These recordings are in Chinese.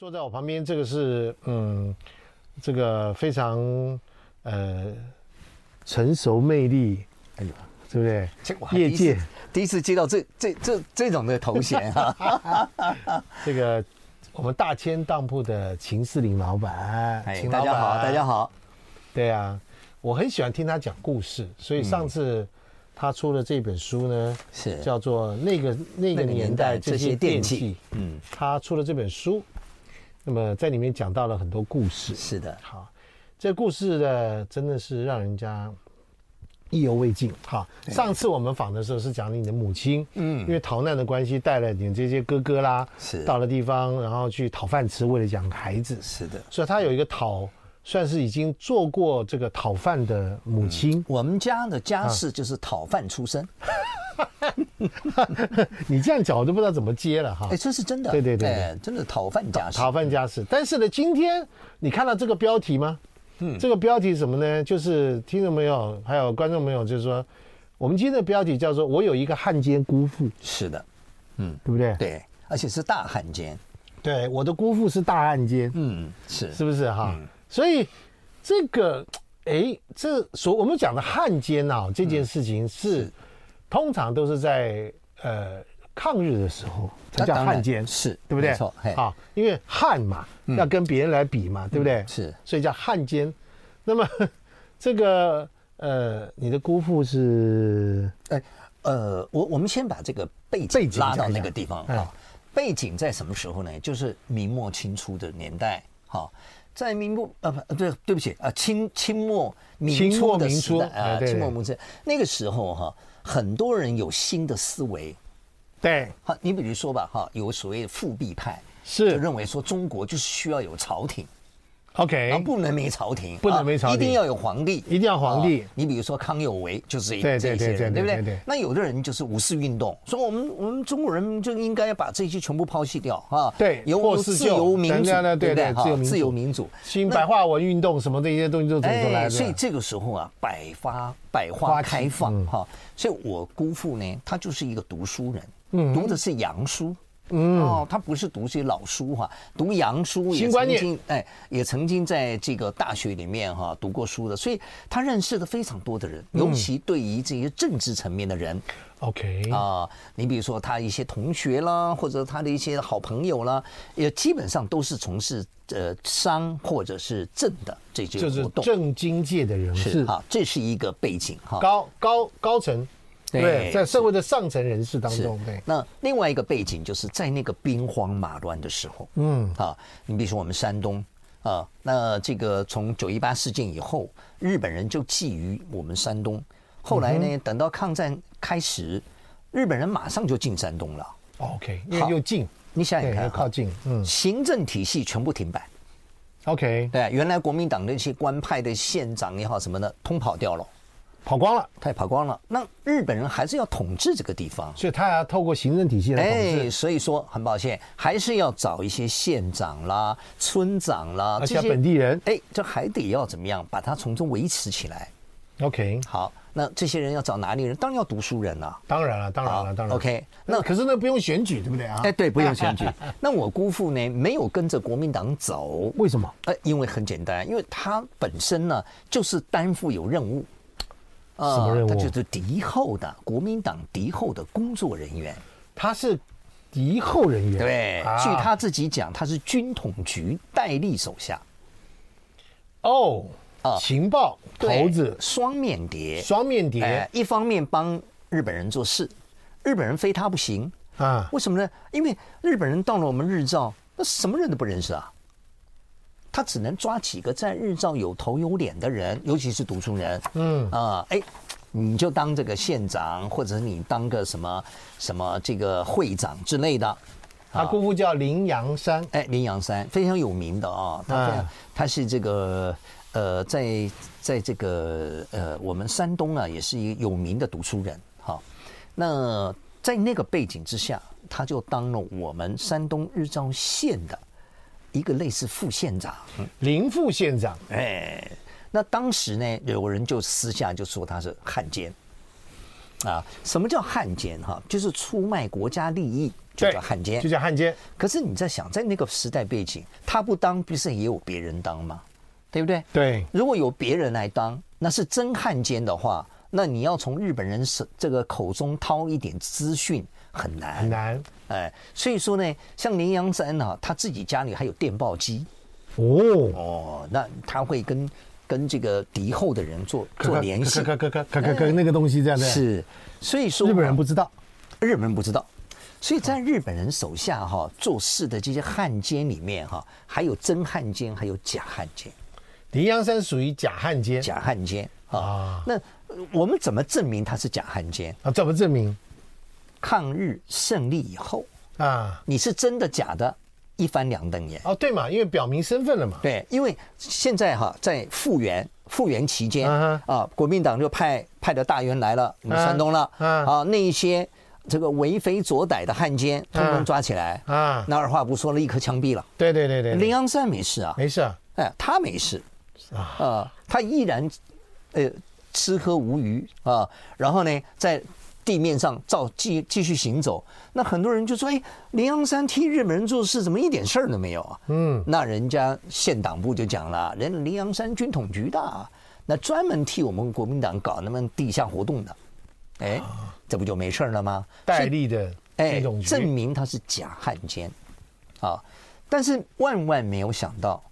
坐在我旁边，这个是嗯，这个非常呃成熟魅力，哎呦，对不对？业界第一次接到这这这这种的头衔啊！这个我们大千当铺的秦四林老板，哎，大家好，大家好。对啊，我很喜欢听他讲故事，所以上次他出了这本书呢，是叫做《那个那个年代这些电器》。嗯，他出了这本书。那么在里面讲到了很多故事，是的，好，这故事呢，真的是让人家意犹未尽。哈，上次我们访的时候是讲你的母亲，嗯，因为逃难的关系，带了你这些哥哥啦，是。到了地方，然后去讨饭吃，为了养孩子，是的，所以他有一个讨，算是已经做过这个讨饭的母亲。我们家的家世就是讨饭出身。你这样讲我都不知道怎么接了哈！哎，这是真的，对对对，对，真的讨饭家事，讨饭家事。但是呢，今天你看到这个标题吗？嗯，这个标题是什么呢？就是听众朋友还有观众朋友，就是说，我们今天的标题叫做“我有一个汉奸姑父”。是的，嗯，对不对？对，而且是大汉奸。对，我的姑父是大汉奸。嗯，是，是不是哈？所以这个，哎，这所我们讲的汉奸啊，这件事情是。通常都是在呃抗日的时候才叫汉奸，是对不对？没错，啊，因为汉嘛，要跟别人来比嘛，对不对？是，所以叫汉奸。那么 这个呃，你的姑父是？哎，呃，我我们先把这个背景拉到那个地方啊。背景在什么时候呢？就是明末清初的年代。好，在明末呃不对，对不起啊，清清末明初的时代啊，清末明初那个时候哈。很多人有新的思维，对，好，你比如说吧，哈，有所谓的复辟派，是。就认为说中国就是需要有朝廷，OK，不能没朝廷，不能没朝廷，一定要有皇帝，一定要皇帝。你比如说康有为，就是这些人，对不对？那有的人就是五四运动，说我们我们中国人就应该把这些全部抛弃掉，啊，对，由自由民主，对不对？哈，自由民主，新白话文运动什么这些东西都走出来的。所以这个时候啊，百花百花开放，哈。所以，我姑父呢，他就是一个读书人，嗯，读的是洋书，嗯，哦，他不是读些老书哈，读洋书也曾经，哎，也曾经在这个大学里面哈读过书的，所以他认识的非常多的人，尤其对于这些政治层面的人，OK。啊，你比如说他一些同学啦，或者他的一些好朋友啦，也基本上都是从事呃商或者是政的这些活动，政经界的人士哈，这是一个背景哈，高高高层。对，在社会的上层人士当中，对。那另外一个背景就是在那个兵荒马乱的时候，嗯，啊，你比如说我们山东啊，那这个从九一八事件以后，日本人就觊觎我们山东。后来呢，等到抗战开始，日本人马上就进山东了。OK，因为又进，你想想看，又靠近，嗯，行政体系全部停摆。OK，对，原来国民党的一些官派的县长也好什么的，通跑掉了。跑光了，他也跑光了。那日本人还是要统治这个地方，所以他要透过行政体系来统治。哎，所以说很抱歉，还是要找一些县长啦、村长啦这些本地人。哎，这还得要怎么样把它从中维持起来？OK，好，那这些人要找哪里人？当然要读书人了。当然了，当然了，当然。OK，那可是那不用选举，对不对啊？哎，对，不用选举。那我姑父呢，没有跟着国民党走，为什么？哎，因为很简单，因为他本身呢就是担负有任务。什么任务？他就是敌后的国民党敌后的工作人员，他是敌后人员。对，据他自己讲，他是军统局戴笠手下。哦，啊，情报头子，双面谍，双面谍，一方面帮日本人做事，日本人非他不行啊？为什么呢？因为日本人到了我们日照，那什么人都不认识啊。他只能抓几个在日照有头有脸的人，尤其是读书人。嗯啊，哎，你就当这个县长，或者你当个什么什么这个会长之类的。他姑父叫林阳山，哎，林阳山非常有名的啊。他非常他是这个呃，在在这个呃，我们山东啊，也是一个有名的读书人。好，那在那个背景之下，他就当了我们山东日照县的。一个类似副县长，林副县长。哎，那当时呢，有人就私下就说他是汉奸。啊，什么叫汉奸哈？就是出卖国家利益，就叫汉奸，就叫汉奸。可是你在想，在那个时代背景，他不当，不是也有别人当吗？对不对？对。如果有别人来当，那是真汉奸的话，那你要从日本人手这个口中掏一点资讯很难，很难。哎，所以说呢，像林阳山呢，他自己家里还有电报机。哦哦，那他会跟。跟这个敌后的人做做联系，那个东西这样的是，所以说日本人不知道，日本人不知道，所以在日本人手下哈做事的这些汉奸里面哈，还有真汉奸，还有假汉奸。林阳山属于假汉奸，假汉奸啊。那我们怎么证明他是假汉奸啊？怎么证明？抗日胜利以后啊，你是真的假的？一翻两瞪眼。哦，对嘛，因为表明身份了嘛。对，因为现在哈在复原复原期间啊，国民党就派派的大员来了，我们山东了啊，那一些这个为非作歹的汉奸，通通抓起来啊，那二话不说，立刻枪毙了。对对对对，林阳山没事啊，没事啊，哎，他没事。啊，他依然呃吃喝无余啊，然后呢在。地面上照继继续行走，那很多人就说：“哎，林阳山替日本人做事，怎么一点事儿都没有啊？”嗯，那人家县党部就讲了：“人林阳山军统局的，那专门替我们国民党搞那么地下活动的，哎，这不就没事了吗？戴笠的哎，证明他是假汉奸啊！但是万万没有想到，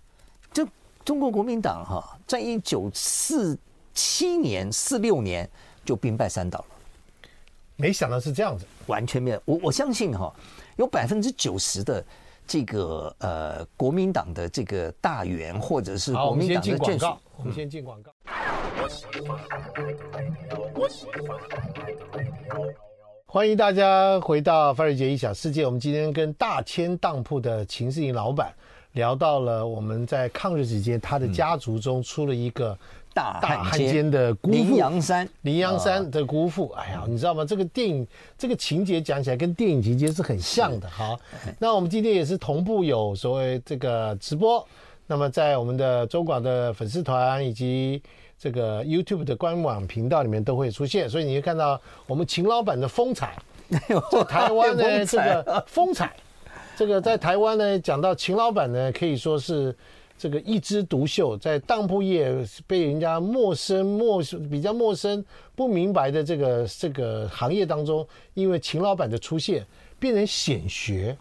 这中国国民党哈，在一九四七年、四六年就兵败山倒了。”没想到是这样子，完全没有。我我相信哈，有百分之九十的这个呃国民党的这个大员或者是国民党的眷属。我们先进广告。欢迎大家回到范瑞杰一小世界。我们今天跟大千当铺的秦世银老板聊到了我们在抗日期间，他的家族中出了一个。大汉奸的姑父林阳山，林阳山的姑父，哎呀，你知道吗？这个电影这个情节讲起来跟电影情节是很像的。好，那我们今天也是同步有所谓这个直播，那么在我们的中广的粉丝团以及这个 YouTube 的官网频道里面都会出现，所以你会看到我们秦老板的风采，在台湾呢这个风采，这个在台湾呢讲到秦老板呢可以说是。这个一枝独秀，在当铺业被人家陌生、陌生比较陌生、不明白的这个这个行业当中，因为秦老板的出现，变成显学，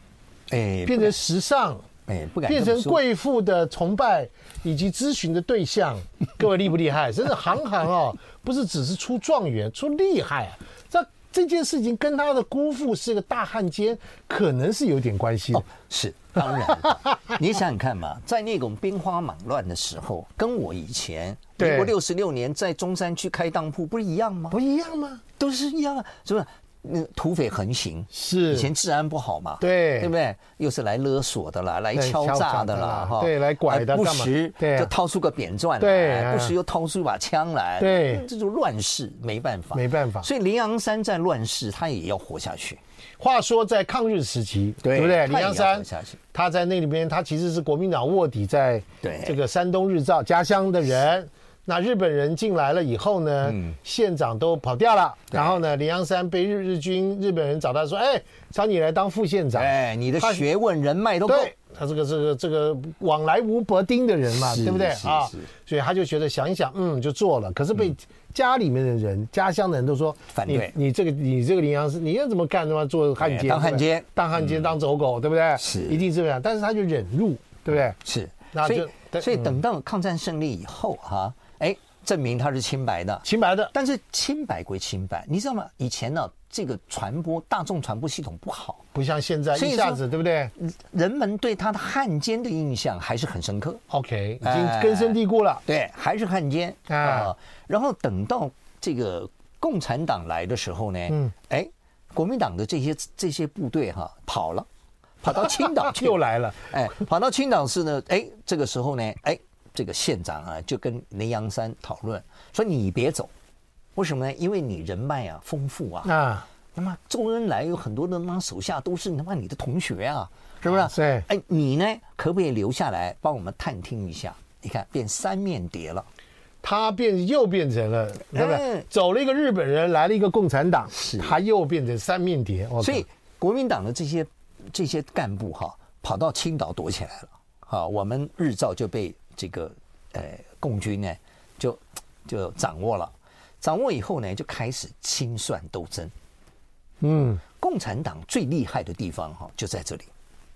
哎，变成时尚，哎，不敢变成贵妇的崇拜以及咨询的对象。各位厉不厉害？真的行行哦，不是只是出状元，出厉害啊！这这件事情跟他的姑父是个大汉奸，可能是有点关系的。哦，是。当然，你想想看嘛，在那种兵荒马乱的时候，跟我以前民国六十六年在中山区开当铺不是一样吗？不一样吗？都是一样啊，是不是？那土匪横行，是以前治安不好嘛？对，对不对？又是来勒索的啦，来敲诈的啦，哈，对，来拐的，不时就掏出个扁钻来，不时又掏出一把枪来，对，这种乱世没办法，没办法。所以林阳山在乱世，他也要活下去。话说在抗日时期，对不对？李阳山他在那里边，他其实是国民党卧底，在这个山东日照家乡的人。那日本人进来了以后呢，县长都跑掉了，然后呢，林阳山被日日军日本人找到说：“哎，找你来当副县长，哎，你的学问人脉都够。”他这个这个这个往来无薄丁的人嘛，对不对啊？所以他就觉得想一想，嗯，就做了。可是被家里面的人、家乡的人都说反对。你这个你这个林阳是，你要怎么干？他妈做汉奸，当汉奸，当汉奸，当走狗，对不对？是，一定是这样。但是他就忍辱，对不对？是，那就所以等到抗战胜利以后哈。哎，证明他是清白的，清白的。但是清白归清白，你知道吗？以前呢，这个传播大众传播系统不好，不像现在一下子，对不对？人们对他的汉奸的印象还是很深刻。OK，已经根深蒂固了。对，还是汉奸啊。然后等到这个共产党来的时候呢，嗯，哎，国民党的这些这些部队哈跑了，跑到青岛 去又来了。哎，跑到青岛市呢，哎，这个时候呢，哎。这个县长啊，就跟林阳山讨论说：“你别走，为什么呢？因为你人脉啊丰富啊。啊，那么周恩来有很多的那手下都是他妈你的同学啊，是不是？对。哎，你呢，可不可以留下来帮我们探听一下？你看，变三面谍了。他变又变成了，对不对？走了一个日本人，来了一个共产党，是，他又变成三面谍。所以国民党的这些这些干部哈，跑到青岛躲起来了。好，我们日照就被这个呃共军呢就就掌握了。掌握以后呢，就开始清算斗争。嗯，共产党最厉害的地方哈，就在这里。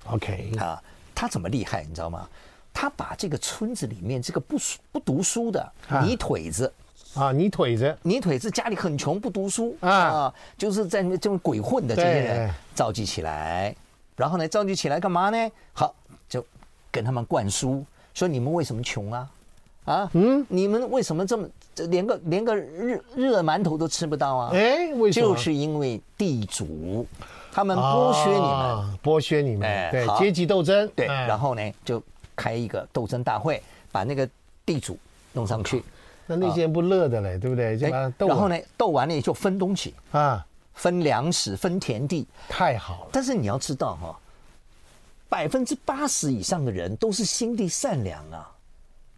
OK 啊，他怎么厉害？你知道吗？他把这个村子里面这个不不读书的泥腿子啊，泥腿子，泥腿子家里很穷，不读书啊，就是在那这种鬼混的这些人召集起来，然后呢，召集起来干嘛呢？好，就跟他们灌输说：你们为什么穷啊？啊，嗯，你们为什么这么连个连个热热馒头都吃不到啊？哎，为什么？就是因为地主。他们剥削你们，剥削你们，对阶级斗争，对，然后呢，就开一个斗争大会，把那个地主弄上去。那那些人不乐的嘞，对不对？然后呢，斗完了就分东西啊，分粮食，分田地，太好了。但是你要知道哈，百分之八十以上的人都是心地善良啊。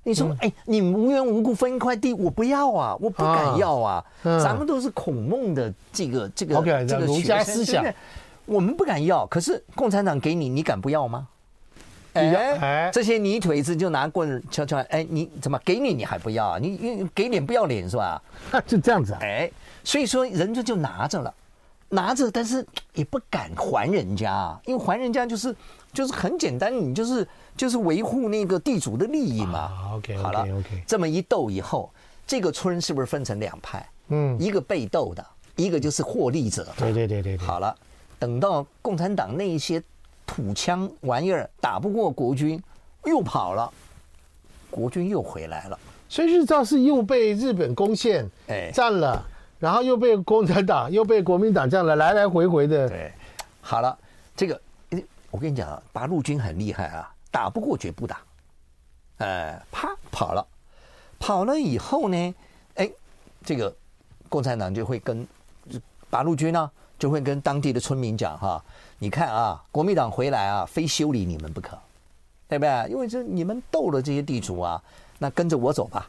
你说，哎，你无缘无故分一块地，我不要啊，我不敢要啊。咱们都是孔孟的这个这个这个儒家思想。我们不敢要，可是共产党给你，你敢不要吗？哎，这些泥腿子就拿棍敲敲，哎，你怎么给你你还不要啊？你给脸不要脸是吧？就这样子啊？哎，所以说人家就拿着了，拿着，但是也不敢还人家啊，因为还人家就是就是很简单，你就是就是维护那个地主的利益嘛。OK，好了，OK，这么一斗以后，这个村是不是分成两派？嗯，一个被斗的，一个就是获利者。对对对对，好了。等到共产党那一些土枪玩意儿打不过国军，又跑了，国军又回来了，所以日照是又被日本攻陷，哎，占了，然后又被共产党又被国民党这样来来来回回的。对，好了，这个我跟你讲啊，八路军很厉害啊，打不过绝不打，哎，啪跑了，跑了以后呢，哎，这个共产党就会跟八路军呢。就会跟当地的村民讲哈，你看啊，国民党回来啊，非修理你们不可，对不对？因为这你们斗了这些地主啊，那跟着我走吧。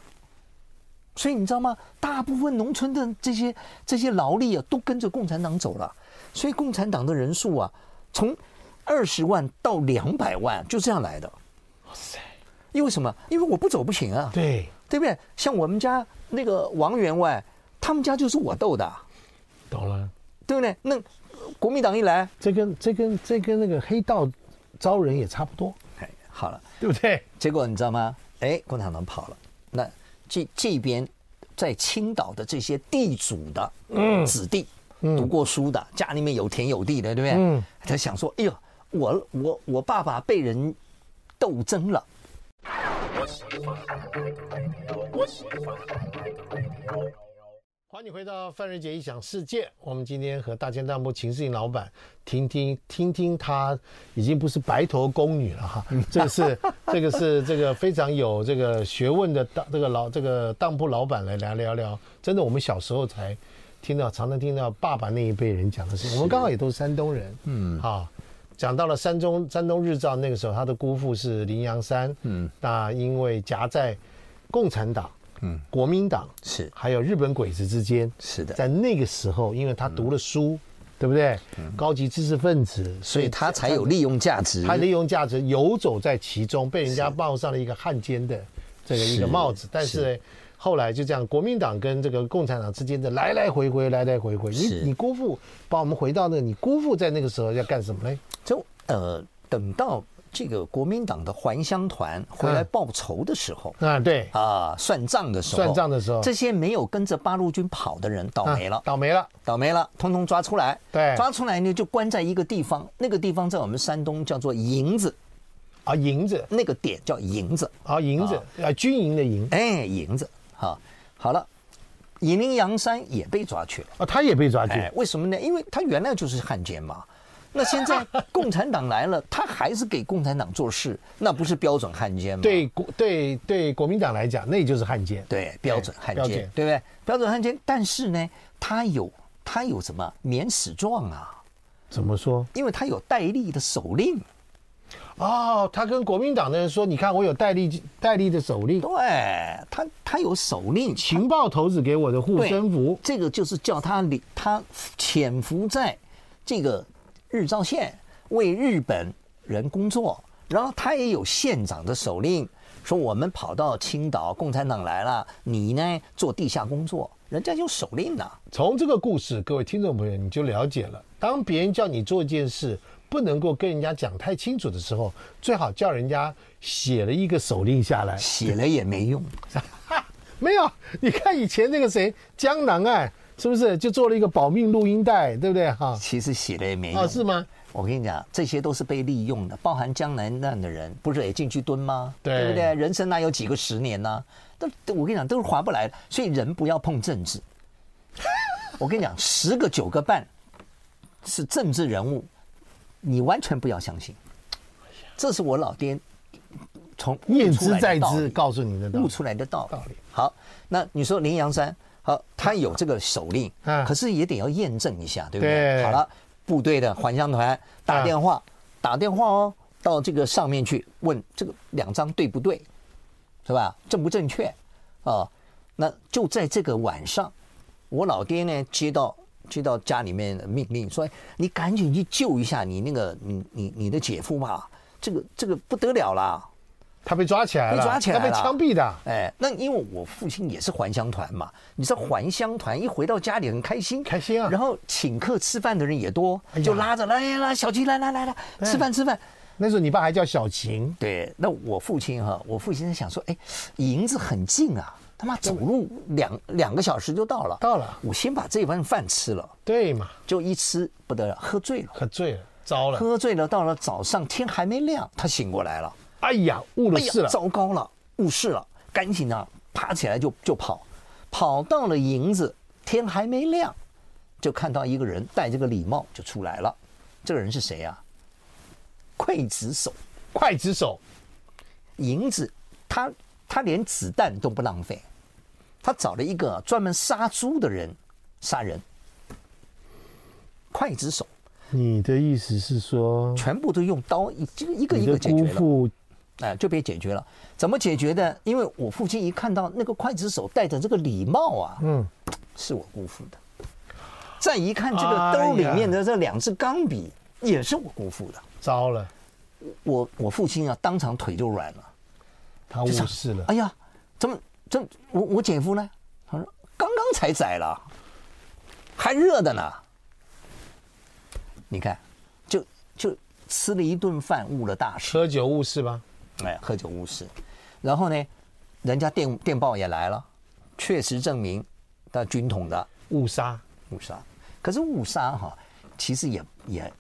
所以你知道吗？大部分农村的这些这些劳力啊，都跟着共产党走了。所以共产党的人数啊，从二十万到两百万，就这样来的。哇塞！因为什么？因为我不走不行啊。对，对不对？像我们家那个王员外，他们家就是我斗的。懂了。对不对？那国民党一来，这跟这跟这跟那个黑道招人也差不多。哎，好了，对不对？结果你知道吗？哎，共产党跑了。那这这边在青岛的这些地主的子弟，嗯，读过书的，家里面有田有地的，对不对？嗯，他想说：哎呦，我我我爸爸被人斗争了。欢迎回到范瑞杰一想世界。我们今天和大千当铺秦世颖老板听听听听，他已经不是白头宫女了哈，这个是 这个是这个非常有这个学问的当这个老这个当铺老板来聊聊聊。真的，我们小时候才听到，常常听到爸爸那一辈人讲的事情。我们刚好也都是山东人，嗯，好，讲到了山东山东日照那个时候，他的姑父是林阳山，嗯，那因为夹在共产党。嗯，国民党是还有日本鬼子之间是的，在那个时候，因为他读了书，对不对？高级知识分子，所以他才有利用价值。他利用价值游走在其中，被人家帽上了一个汉奸的这个一个帽子。但是后来就这样，国民党跟这个共产党之间的来来回回，来来回回。你你姑父把我们回到那个，你姑父在那个时候要干什么呢？就呃，等到。这个国民党的还乡团回来报仇的时候，啊，对。啊，算账的时候，算账的时候，这些没有跟着八路军跑的人倒霉了，倒霉了，倒霉了，通通抓出来，对，抓出来呢就关在一个地方，那个地方在我们山东叫做营子，啊，营子，那个点叫营子，啊，营子，啊，军营的营，哎，营子，好，好了，尹林阳山也被抓去了，啊，他也被抓去，为什么呢？因为他原来就是汉奸嘛。那现在共产党来了，他还是给共产党做事，那不是标准汉奸吗？对国对对国民党来讲，那就是汉奸，对标准汉奸，对不对？标准汉奸，但是呢，他有他有什么免死状啊？怎么说？因为他有戴笠的手令。哦，他跟国民党的人说：“你看，我有戴笠戴笠的手令。”对，他他有手令，情报头子给我的护身符。这个就是叫他里他潜伏在这个日照县为日本人工作，然后他也有县长的手令，说我们跑到青岛，共产党来了，你呢做地下工作，人家有手令的。从这个故事，各位听众朋友，你就了解了，当别人叫你做一件事。不能够跟人家讲太清楚的时候，最好叫人家写了一个手令下来。写了也没用，没有。你看以前那个谁江南案，是不是就做了一个保命录音带，对不对？哈，其实写的也没用。哦，是吗？我跟你讲，这些都是被利用的，包含江南案的人，不是也进去蹲吗？对，对不对？人生哪有几个十年呢？都，我跟你讲，都是划不来的。所以人不要碰政治。我跟你讲，十个九个半是政治人物。你完全不要相信，这是我老爹从念兹在兹告诉你的悟出来的道理。好，那你说林阳山好，他有这个手令，可是也得要验证一下，对不对？好了，部队的还乡团打电话，打电话哦，到这个上面去问这个两张对不对，是吧？正不正确啊？那就在这个晚上，我老爹呢接到。接到家里面的命令，说：“你赶紧去救一下你那个你你你的姐夫吧，这个这个不得了了，他被抓起来了，被抓起来了，他被枪毙的。哎，那因为我父亲也是还乡团嘛，你知道还乡团一回到家里很开心，开心啊，然后请客吃饭的人也多，就拉着来来小秦来来来来吃饭吃饭。那时候你爸还叫小琴，对，那我父亲哈，我父亲在想说，哎，银子很近啊。”他妈走路两两个小时就到了，到了，我先把这碗饭吃了，对嘛？就一吃不得了，喝醉了，喝醉了，糟了，喝醉了。到了早上天还没亮，他醒过来了，哎呀，误了事了，糟糕了，误事了，赶紧啊，爬起来就就跑，跑到了营子，天还没亮，就看到一个人戴着个礼帽就出来了，这个人是谁啊？刽子手，刽子手，营子，他他连子弹都不浪费。他找了一个专门杀猪的人，杀人，刽子手。你的意思是说，全部都用刀一这个一个一个解决了，哎，就被解决了。怎么解决的？因为我父亲一看到那个刽子手戴着这个礼帽啊，嗯，是我姑父的。再一看这个兜里面的这两支钢笔，也是我姑父的。糟了，我我父亲啊，当场腿就软了，他误事了。哎呀，怎么？这我我姐夫呢？他说刚刚才宰了，还热的呢。你看，就就吃了一顿饭，误了大事。喝酒误事吧？哎，喝酒误事。然后呢，人家电电报也来了，确实证明他军统的误杀误杀。可是误杀哈，其实也也，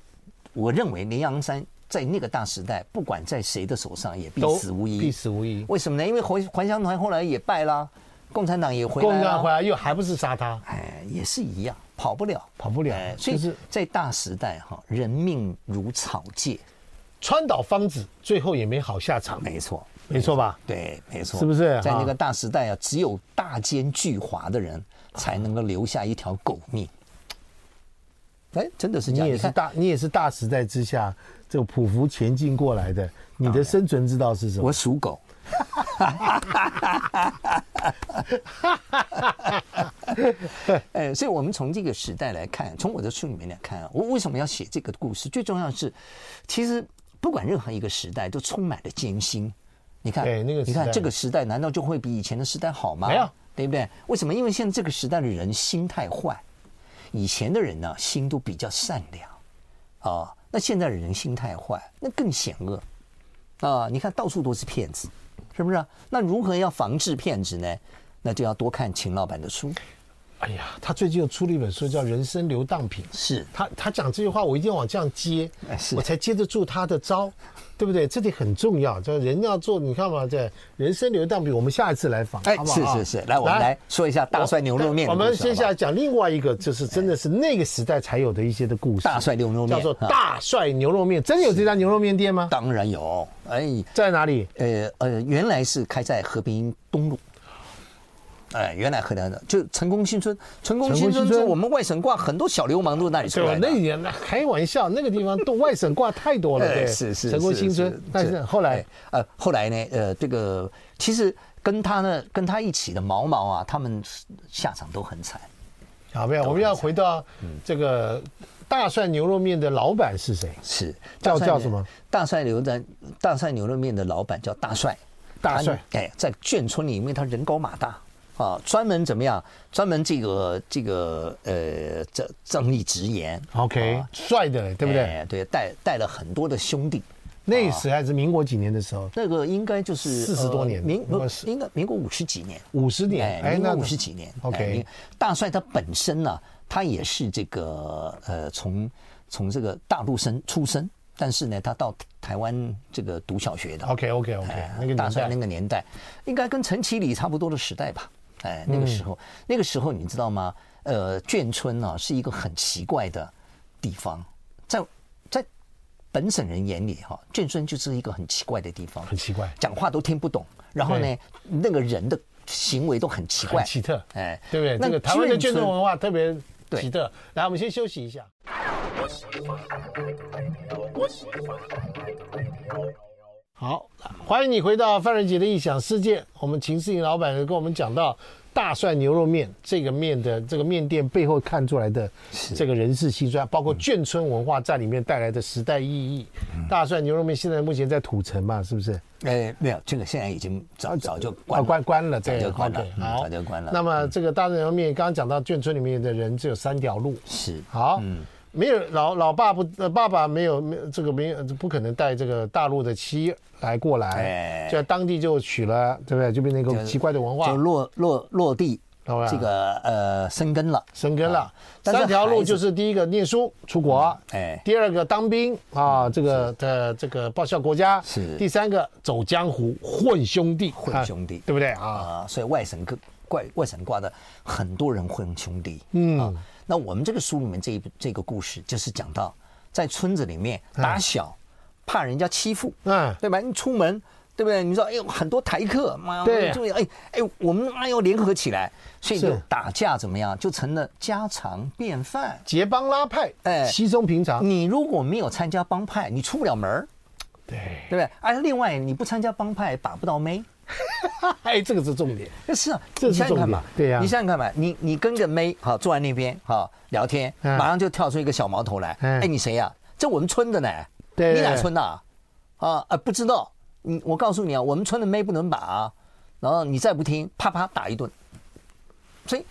我认为林阳山。在那个大时代，不管在谁的手上，也必死无疑。必死无疑。为什么呢？因为还还乡团后来也败了，共产党也回来了。共产党回来又还不是杀他？哎，也是一样，跑不了，跑不了。哎，所以在大时代哈，人命如草芥，川岛芳子最后也没好下场。没错，没错吧？对，没错。是不是？在那个大时代啊，只有大奸巨猾的人才能够留下一条狗命。哎，真的是这样。你也是大，你也是大时代之下。这个匍匐前进过来的，你的生存之道是什么？我属狗。哎，所以，我们从这个时代来看，从我的书里面来看，我为什么要写这个故事？最重要的是，其实不管任何一个时代，都充满了艰辛。你看，那个，你看这个时代，难道就会比以前的时代好吗？没有，对不对？为什么？因为现在这个时代的人心太坏，以前的人呢，心都比较善良啊。那现在的人心太坏，那更险恶啊！你看到处都是骗子，是不是？那如何要防治骗子呢？那就要多看秦老板的书。哎呀，他最近又出了一本书，叫《人生流当品》。是他，他讲这句话，我一定要往这样接，我才接得住他的招。对不对？这里很重要，这人要做，你看嘛，这人生流当品，我们下一次来访，哎，好不好？是是是，来，我们来说一下大帅牛肉面。我们接下来讲另外一个，就是真的是那个时代才有的一些的故事。大帅牛肉面，叫做大帅牛肉面，真的有这家牛肉面店吗？当然有，哎，在哪里？呃呃，原来是开在和平东路。哎，原来河南的就成功新村，成功新村是我们外省挂很多小流氓都那里出来的。对，那年那开玩笑，那个地方都外省挂太多了。对，是是成功新村。但是后来，呃，后来呢，呃，这个其实跟他呢，跟他一起的毛毛啊，他们下场都很惨。好，没有，我们要回到这个大蒜牛肉面的老板是谁？是叫叫什么？大蒜牛的大蒜牛肉面的老板叫大帅。大帅，哎，在眷村里面，他人高马大啊，专门怎么样？专门这个这个呃，正正义直言。OK，帅的，对不对？对，带带了很多的兄弟。那时还是民国几年的时候？那个应该就是四十多年，民应该民国五十几年，五十年，哎，民国五十几年。OK，大帅他本身呢，他也是这个呃，从从这个大陆生出生。但是呢，他到台湾这个读小学的。OK OK OK，那个大帅那个年代，应该跟陈其礼差不多的时代吧？哎，那个时候，那个时候你知道吗？呃，眷村呢是一个很奇怪的地方，在在本省人眼里哈，眷村就是一个很奇怪的地方，很奇怪，讲话都听不懂，然后呢，那个人的行为都很奇怪、奇特，哎，对不对？那个台湾的眷村文化特别奇特。来，我们先休息一下。好，欢迎你回到范仁杰的异想世界。我们秦世颖老板跟我们讲到大蒜牛肉面这个面的这个面店背后看出来的这个人事辛酸，包括眷村文化在里面带来的时代意义。大蒜牛肉面现在目前在土城嘛，是不是？哎，没有，这个现在已经早早就关关关了，早就关了，好，早就关了。那么这个大蒜牛肉面刚刚讲到眷村里面的人只有三条路，是好，嗯。没有老老爸不呃爸爸没有没有这个没有不可能带这个大陆的妻来过来，在当地就娶了，对不对？就变成一个奇怪的文化，就落落落地，这个呃生根了，生根了。三条路就是第一个念书出国，哎，第二个当兵啊，这个的这个报效国家，是。第三个走江湖混兄弟，混兄弟，对不对？啊？所以外省各怪外省挂的很多人混兄弟，嗯。那我们这个书里面这一这个故事，就是讲到在村子里面打小，怕人家欺负，嗯，对吧？你出门，对不对？你说，哎呦，很多台客，妈，对，注意，哎哎，我们妈要联合起来，所以就打架怎么样，就成了家常便饭，结帮拉派，哎，稀松平常。你如果没有参加帮派，你出不了门，对，对不对？而另外，你不参加帮派，把不到妹。哎，这个是重点。是啊，这是重点。对呀，你想想看嘛，你你跟个妹好坐在那边好聊天，马上就跳出一个小毛头来。哎，你谁呀？这我们村的呢。对，你哪村的？啊啊，不知道。你我告诉你啊，我们村的妹不能把啊。然后你再不听，啪啪打一顿。所以，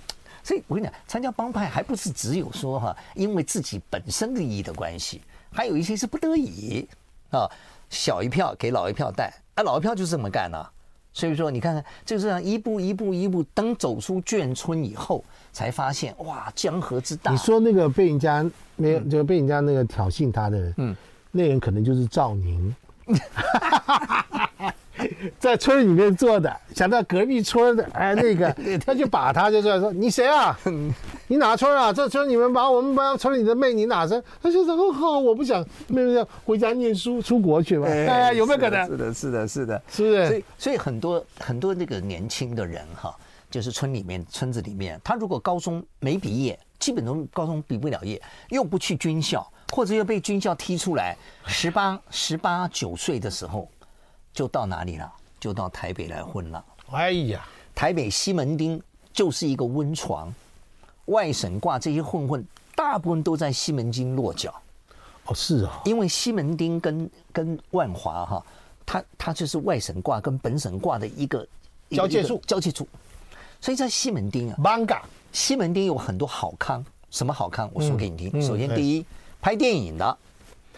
所以我跟你讲，参加帮派还不是只有说哈，因为自己本身利益的关系，还有一些是不得已啊。小一票给老一票带，啊，老一票就这么干呢。所以说，你看看，就这样一步一步一步，等走出眷村以后，才发现哇，江河之大。你说那个被人家没有，就被人家那个挑衅他的人，嗯，那人可能就是赵宁。在村里面做的，想到隔壁村的，哎，那个 他就把他就出来说：“你谁啊？你哪村啊？这村你们把我们班村里的妹，你哪村？”他就说：“哦好，我不想妹妹要回家念书，出国去吧。”哎，有没有可能？是的，是的，是的，是不是？所以，所以很多很多那个年轻的人哈，就是村里面村子里面，他如果高中没毕业，基本都高中毕不了业，又不去军校，或者又被军校踢出来，十八十八九岁的时候。就到哪里了？就到台北来混了。哎呀，台北西门町就是一个温床，外省挂这些混混，大部分都在西门町落脚。哦，是啊，因为西门町跟跟万华哈，它它就是外省挂跟本省挂的一个交界处，交界处。所以在西门町啊，，manga，西门町有很多好康，什么好康？我说给你听。首先，第一，拍电影的。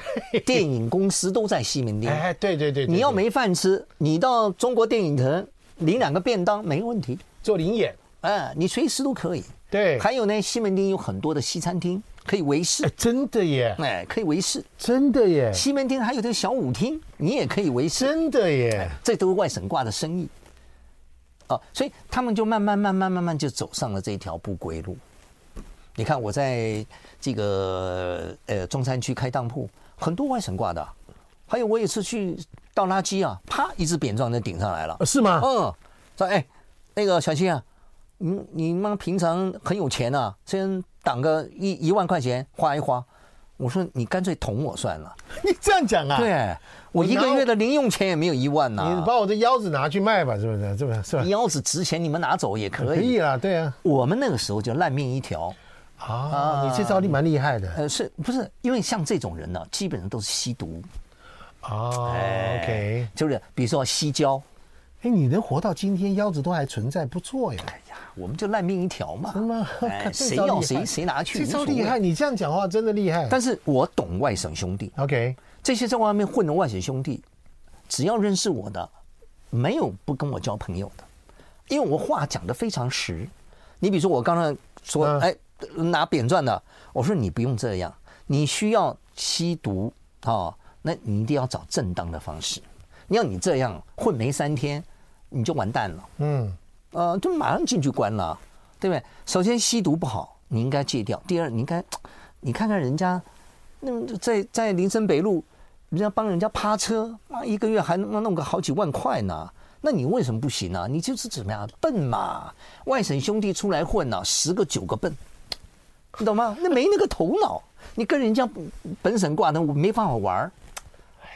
电影公司都在西门町。哎，对对对，你要没饭吃，你到中国电影城领两个便当没问题，做临演，哎，你随时都可以。对，还有呢，西门町有很多的西餐厅可以围视，真的耶，哎，可以围视，真的耶。西门町还有这个小舞厅，你也可以围视，真的耶。这都是外省挂的生意，哦，所以他们就慢慢慢慢慢慢就走上了这条不归路。你看我在这个呃中山区开当铺。很多外省挂的，还有我也是去倒垃圾啊，啪，一只扁状的顶上来了，是吗？嗯，说哎，那个小青啊，你你妈平常很有钱啊，先挡个一一万块钱花一花。我说你干脆捅我算了。你这样讲啊？对，我一个月的零用钱也没有一万呐。你把我的腰子拿去卖吧，是不是？是不是？是吧？腰子值钱，你们拿走也可以。可以啊，对啊。我们那个时候就烂命一条。啊，你这招你蛮厉害的。呃，是不是？因为像这种人呢，基本上都是吸毒。哦，OK，就是比如说吸胶。哎，你能活到今天，腰子都还存在，不错呀。哎呀，我们就烂命一条嘛。谁要谁谁拿去。这招厉害，你这样讲话真的厉害。但是我懂外省兄弟。OK，这些在外面混的外省兄弟，只要认识我的，没有不跟我交朋友的，因为我话讲的非常实。你比如说我刚才说，哎。拿扁钻的，我说你不用这样，你需要吸毒啊、哦，那你一定要找正当的方式。你要你这样混没三天，你就完蛋了。嗯，呃，就马上进去关了，对不对？首先吸毒不好，你应该戒掉。第二，你应该，你看看人家，那在在林森北路，人家帮人家趴车，妈，一个月还能弄个好几万块呢。那你为什么不行呢？你就是怎么样笨嘛？外省兄弟出来混呢，十个九个笨。你懂吗？那没那个头脑，你跟人家本省挂的，我没办法玩儿，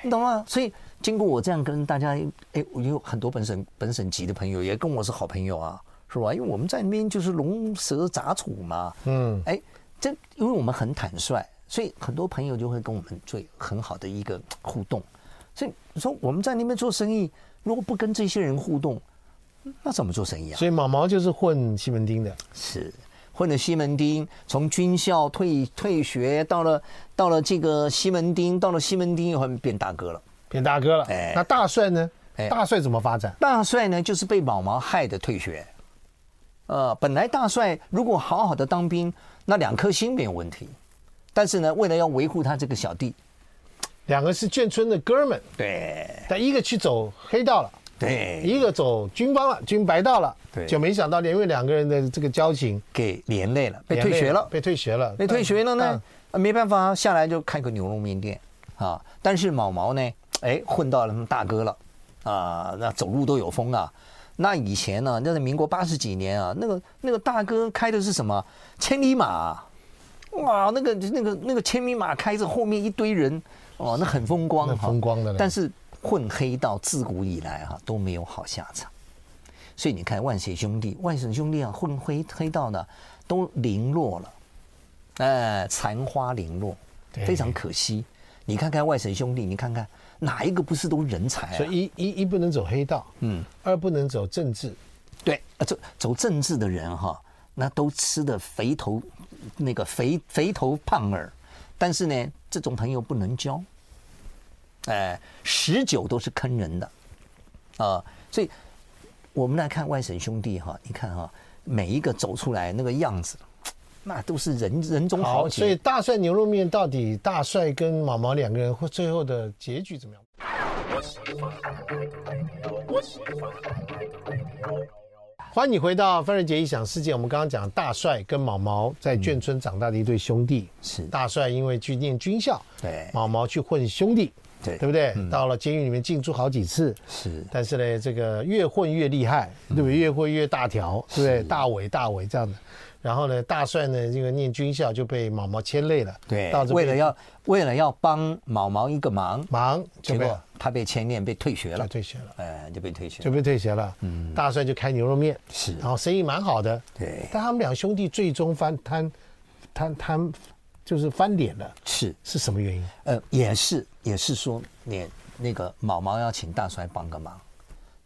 你懂吗？所以经过我这样跟大家，哎，我有很多本省本省级的朋友也跟我是好朋友啊，是吧？因为我们在那边就是龙蛇杂处嘛，嗯，哎，这因为我们很坦率，所以很多朋友就会跟我们做很好的一个互动。所以你说我们在那边做生意，如果不跟这些人互动，那怎么做生意啊？所以毛毛就是混西门町的，是。混了西门町，从军校退退学，到了到了这个西门町，到了西门町以后变大哥了，变大哥了。哎，那大帅呢？哎，大帅怎么发展？大帅呢，就是被毛毛害的退学。呃，本来大帅如果好好的当兵，那两颗心没有问题。但是呢，为了要维护他这个小弟，两个是眷村的哥们，对，但一个去走黑道了。对，一个走军方了，军白道了，对，就没想到因为两个人的这个交情给连累了，被退学了，被退学了，被退学了呢，没办法，下来就开个牛肉面店啊。但是毛毛呢，哎，混到了他们大哥了啊，那走路都有风啊。那以前呢，那是民国八十几年啊，那个那个大哥开的是什么千里马？哇，那个那个那个千里马开着，后面一堆人，哦，那很风光，风光的。但是。混黑道自古以来哈都没有好下场，所以你看万血兄弟、外省兄弟啊，混黑黑道呢都零落了，哎，残花零落，非常可惜。你看看外省兄弟，你看看哪一个不是都人才啊？所以一一一不能走黑道，嗯，二不能走政治，对，走走政治的人哈，那都吃的肥头那个肥肥头胖耳，但是呢，这种朋友不能交。哎，十九都是坑人的，啊、呃，所以我们来看外省兄弟哈，你看哈，每一个走出来那个样子，那都是人人中豪杰。所以大帅牛肉面到底大帅跟毛毛两个人会最后的结局怎么样？欢迎你回到范瑞杰异想世界。我们刚刚讲大帅跟毛毛在眷村长大的一对兄弟，是、嗯、大帅因为去念军校，对，毛毛去混兄弟。对，对不对？嗯、到了监狱里面进出好几次，是。但是呢，这个越混越厉害，对不对？越混越大条，对不对？大尾大尾这样的。然后呢，大帅呢，这个念军校就被毛毛牵累了。对，为了要为了要帮毛毛一个忙，忙，结果他被牵连，被退学了，退学了，哎，就被退学，就被退学了。嗯，大帅就开牛肉面，是，然后生意蛮好的。对，但他们两兄弟最终翻摊，摊摊。就是翻脸了，是是什么原因？呃，也是也是说，你那个毛毛要请大帅帮个忙，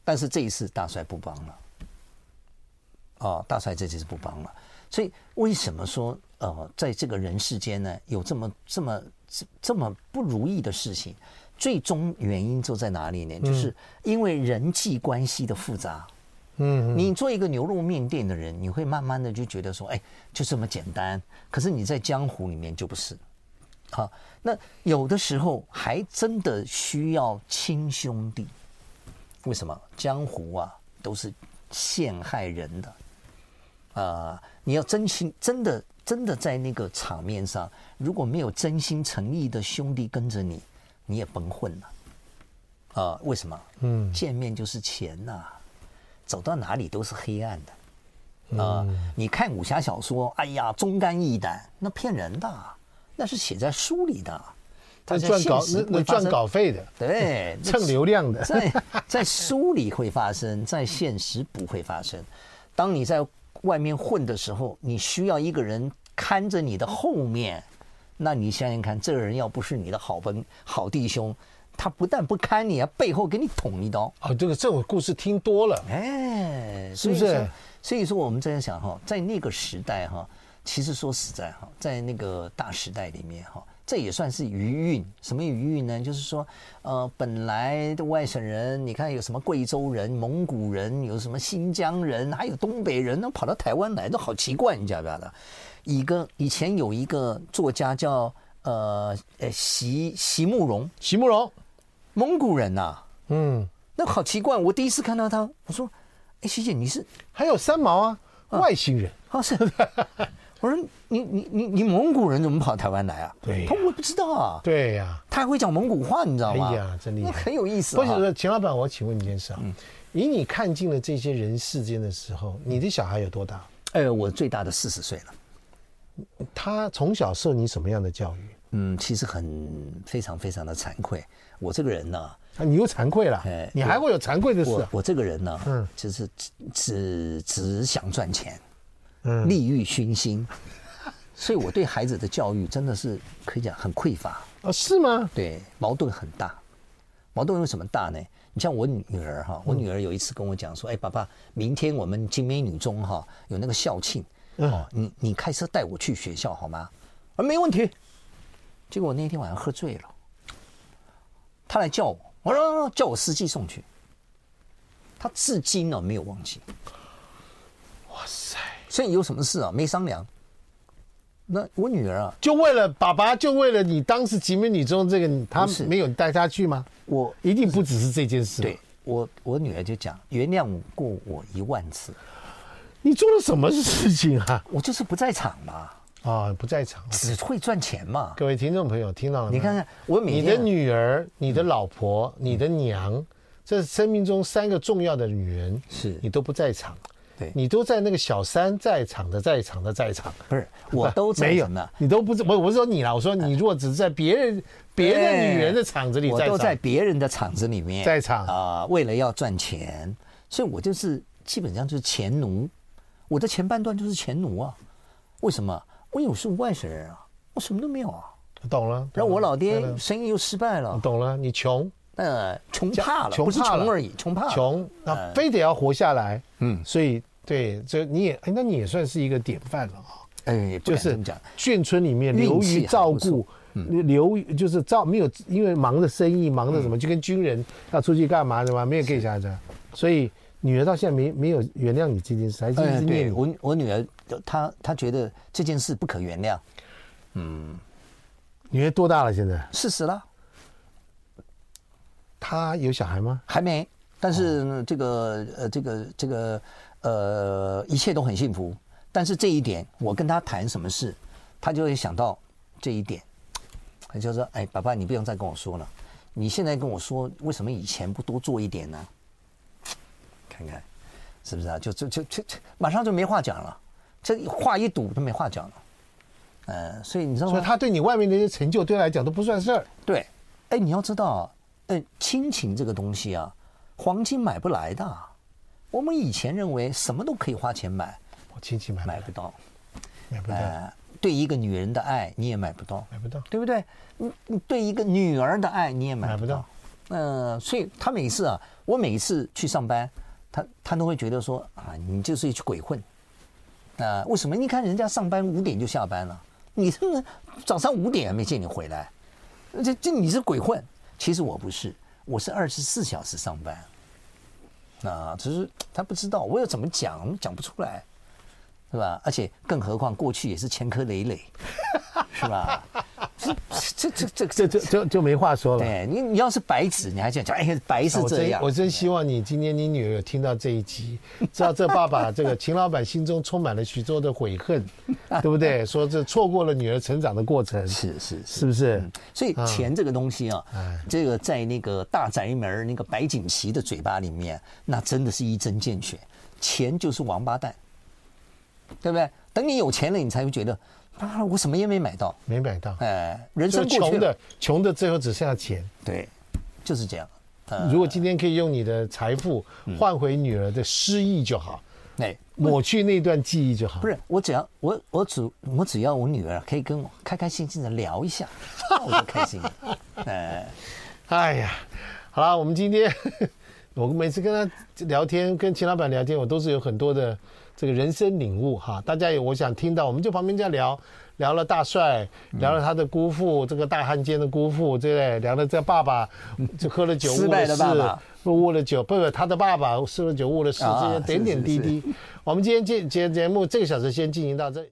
但是这一次大帅不帮了，哦，大帅这次是不帮了。所以为什么说呃，在这个人世间呢，有这么这么这么不如意的事情？最终原因就在哪里呢？就是因为人际关系的复杂。嗯，你做一个牛肉面店的人，你会慢慢的就觉得说，哎，就这么简单。可是你在江湖里面就不是，好，那有的时候还真的需要亲兄弟。为什么？江湖啊都是陷害人的，啊、呃，你要真心真的真的在那个场面上，如果没有真心诚意的兄弟跟着你，你也甭混了。啊、呃，为什么？嗯，见面就是钱呐、啊。走到哪里都是黑暗的，啊，你看武侠小说，哎呀，忠肝义胆，那骗人的，那是写在书里的。他赚稿那那赚稿费的，对，蹭流量的，在在书里会发生，在现实不会发生。当你在外面混的时候，你需要一个人看着你的后面，那你想想看，这个人要不是你的好朋好弟兄，他不但不看你啊，背后给你捅一刀。哦，这个这种故事听多了，哎，是不是？所以说我们在想哈，在那个时代哈，其实说实在哈，在那个大时代里面哈。这也算是余韵，什么余韵呢？就是说，呃，本来的外省人，你看有什么贵州人、蒙古人，有什么新疆人，还有东北人，都跑到台湾来，都好奇怪，你知道不知道？一个以前有一个作家叫呃呃席席慕容，席慕容，蒙古人呐、啊，嗯，那好奇怪，我第一次看到他，我说，哎，徐姐你是还有三毛啊，啊外星人啊是。我说你你你你蒙古人怎么跑台湾来啊？对，他我不知道啊。对呀，他还会讲蒙古话，你知道吗？哎呀，真厉害，很有意思。不是，钱老板，我请问你一件事啊，以你看尽了这些人世间的时候，你的小孩有多大？哎，我最大的四十岁了。他从小受你什么样的教育？嗯，其实很非常非常的惭愧。我这个人呢，啊，你又惭愧了？哎，你还会有惭愧的事？我我这个人呢，嗯，就是只只只想赚钱。嗯，利欲熏心，所以我对孩子的教育真的是可以讲很匮乏啊？是吗？对，矛盾很大。矛盾为什么大呢？你像我女儿哈，我女儿有一次跟我讲说：“哎，爸爸，明天我们金美女中哈有那个校庆，哦，你你开车带我去学校好吗？”啊，没问题。结果那天晚上喝醉了，他来叫我，我说叫我司机送去。他至今呢没有忘记。哇塞！所以有什么事啊？没商量。那我女儿啊，就为了爸爸，就为了你当时集美女中这个，他没有带她去吗？我一定不只是这件事。对，我我女儿就讲，原谅过我一万次。你做了什么事情啊？我就是不在场嘛。啊，不在场，只会赚钱嘛。各位听众朋友，听到了吗？你看看我每天，你的女儿、你的老婆、你的娘，这生命中三个重要的女人，是。你都不在场。对。你都在那个小三在场的在场的在场，不是我都 没有呢，你都不是我我是说你啦，我说你如果只是在别人别的女人的场子里在场，我都在别人的场子里面在场。啊，为了要赚钱，所以我就是基本上就是钱奴，我的前半段就是钱奴啊。为什么？我是外省人啊，我什么都没有啊。懂了。然后我老爹生意又失败了。懂了，你穷。呃，穷怕了，不是穷而已，穷怕了。穷，那非得要活下来。嗯，所以对，这你也，哎，那你也算是一个典范了啊。哎，就是眷村里面流于照顾，流于就是照没有，因为忙着生意，忙着什么，就跟军人要出去干嘛的嘛，没有给下子。所以女儿到现在没没有原谅你这件事，还是一直念你。我我女儿她她觉得这件事不可原谅。嗯，女儿多大了？现在四十了。她有小孩吗？还没，但是这个呃，这个这个呃，一切都很幸福。但是这一点，我跟她谈什么事，她就会想到这一点。她就说：“哎，爸爸，你不用再跟我说了。你现在跟我说，为什么以前不多做一点呢？看看，是不是啊？就就就就马上就没话讲了。这话一堵，就没话讲了。呃，所以你知道吗？所以他对你外面那些成就，对他来讲都不算事儿。对，哎，你要知道。”呃，亲情这个东西啊，黄金买不来的。我们以前认为什么都可以花钱买，我亲戚买买不到，买不到。呃，对一个女人的爱你也买不到，买不到，对不对？你你对一个女儿的爱你也买不到。买不到。呃，所以他每次啊，我每一次去上班，他他都会觉得说啊，你就是一去鬼混。啊，为什么？你看人家上班五点就下班了，你这么早上五点还没见你回来，这这你是鬼混。其实我不是，我是二十四小时上班，啊，只是他不知道，我要怎么讲，讲不出来，是吧？而且更何况过去也是前科累累，是吧？这这这这这这就就没话说了。对你，你要是白纸，你还想讲，哎，白是这样。我真希望你今天你女儿有听到这一集，知道这爸爸这个 秦老板心中充满了许多的悔恨，对不对？说这错过了女儿成长的过程，是是是不是？所以钱这个东西啊，这个在那个大宅门那个白景琦的嘴巴里面，那真的是一针见血，钱就是王八蛋。对不对？等你有钱了，你才会觉得啊，我什么也没买到，没买到。哎，人生过去穷的，穷的最后只剩下钱。对，就是这样。如果今天可以用你的财富换回女儿的失忆就好，哎，抹去那段记忆就好。不是，我只要我我只我只要我女儿可以跟我开开心心的聊一下，我就开心了。哎，哎呀，好了，我们今天 我每次跟他聊天，跟秦老板聊天，我都是有很多的这个人生领悟哈。大家有我想听到，我们就旁边在聊。聊了大帅，聊了他的姑父，嗯、这个大汉奸的姑父，对不对？聊了这爸爸，就喝了酒误了事，误了酒，不不，他的爸爸喝了酒误了事，这些点点滴滴。我们今天节节节目这个小时先进行到这里。